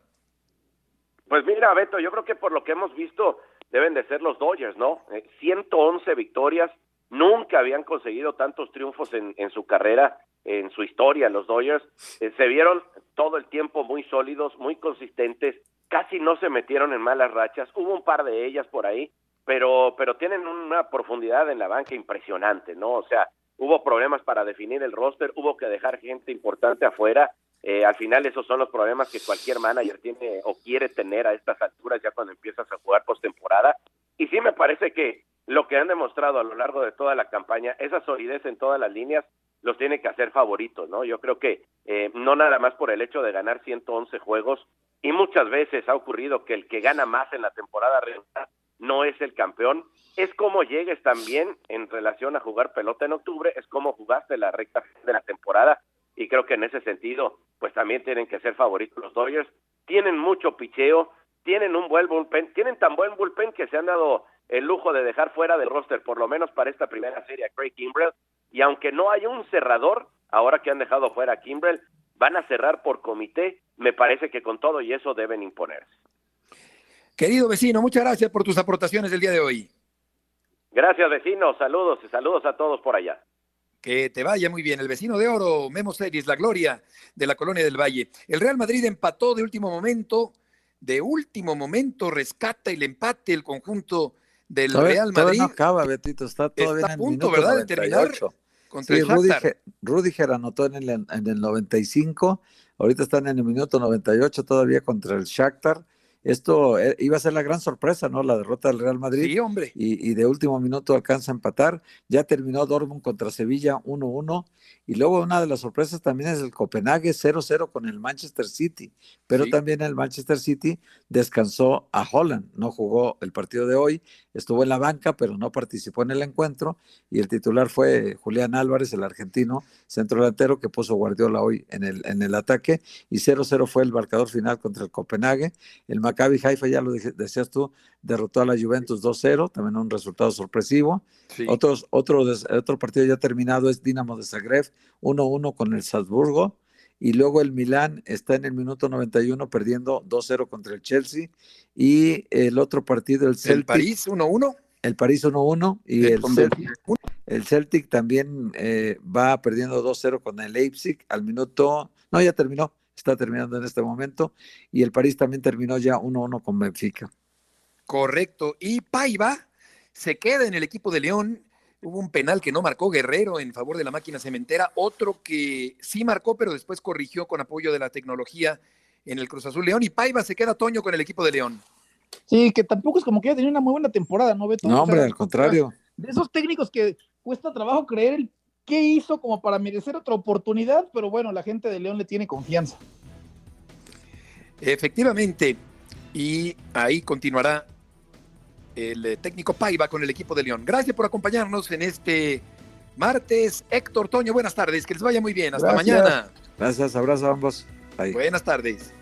Pues mira, Beto, yo creo que por lo que hemos visto deben de ser los Dodgers, ¿no? 111 eh, victorias, nunca habían conseguido tantos triunfos en, en su carrera, en su historia, los Dodgers. Eh, se vieron todo el tiempo muy sólidos, muy consistentes, casi no se metieron en malas rachas, hubo un par de ellas por ahí, pero, pero tienen una profundidad en la banca impresionante, ¿no? O sea, hubo problemas para definir el roster, hubo que dejar gente importante afuera, eh, al final esos son los problemas que cualquier manager tiene o quiere tener a estas alturas ya cuando empiezas a jugar postemporada, y sí me parece que lo que han demostrado a lo largo de toda la campaña, esa solidez en todas las líneas, los tiene que hacer favoritos, ¿no? Yo creo que eh, no nada más por el hecho de ganar 111 juegos, y muchas veces ha ocurrido que el que gana más en la temporada regular no es el campeón, es como llegues también en relación a jugar pelota en octubre, es como jugaste la recta de la temporada y creo que en ese sentido pues también tienen que ser favoritos los Dodgers, tienen mucho picheo, tienen un buen bullpen, tienen tan buen bullpen que se han dado el lujo de dejar fuera del roster por lo menos para esta primera serie a Craig Kimbrell y aunque no hay un cerrador, ahora que han dejado fuera a Kimbrell, van a cerrar por comité me parece que con todo y eso deben imponerse. Querido vecino, muchas gracias por tus aportaciones del día de hoy. Gracias, vecino. Saludos y saludos a todos por allá. Que te vaya muy bien. El vecino de oro, Memo Ceris, la gloria de la colonia del Valle. El Real Madrid empató de último momento. De último momento rescata el empate el conjunto del Real Madrid. no acaba, Betito. Está todavía Está a en punto, el ¿verdad? De 98. terminar contra Sí, el. Rudiger, Rudiger anotó en el, en el 95, ahorita están en el minuto 98 todavía contra el Shakhtar. Esto eh, iba a ser la gran sorpresa, ¿no? La derrota del Real Madrid. Sí, hombre. Y, y de último minuto alcanza a empatar. Ya terminó Dortmund contra Sevilla 1-1. Y luego una de las sorpresas también es el Copenhague 0-0 con el Manchester City. Pero Sí. también el Manchester City descansó a Holland. No jugó el partido de hoy. Estuvo en la banca, pero no participó en el encuentro. Y el titular fue Julián Álvarez, el argentino, centro delantero que puso Guardiola hoy en el, en el ataque. Y 0-0 fue el marcador final contra el Copenhague. El Maccabi Haifa, ya lo decías tú, derrotó a la Juventus 2-0, también un resultado sorpresivo. Sí. Otros, otro, otro partido ya terminado es Dinamo de Zagreb 1-1 con el Salzburgo. Y luego el Milán está en el minuto 91 perdiendo 2-0 contra el Chelsea. Y el otro partido, el El Celtic. París 1-1. El París 1-1 y el con Celtic, el Celtic también eh, va perdiendo 2-0 con el Leipzig al minuto, no, ya terminó, está terminando en este momento, y el París también terminó ya 1-1 con Benfica. Correcto. Y Paiva se queda en el equipo de León. Hubo un penal que no marcó Guerrero en favor de la máquina cementera, otro que sí marcó, pero después corrigió con apoyo de la tecnología en el Cruz Azul León. Y Paiva se queda Toño con el equipo de León. Sí, que tampoco es como que haya tenido una muy buena temporada, ¿no, Beto? No, O sea, hombre, al contrario. De esos técnicos que cuesta trabajo creer el qué hizo como para merecer otra oportunidad, pero bueno, la gente de León le tiene confianza. Efectivamente. Y ahí continuará el eh, técnico Paiva con el equipo de León. Gracias por acompañarnos en este martes. Héctor Toño, buenas tardes. Que les vaya muy bien. Hasta Gracias. mañana. Gracias, abrazo a ambos. Bye. Buenas tardes.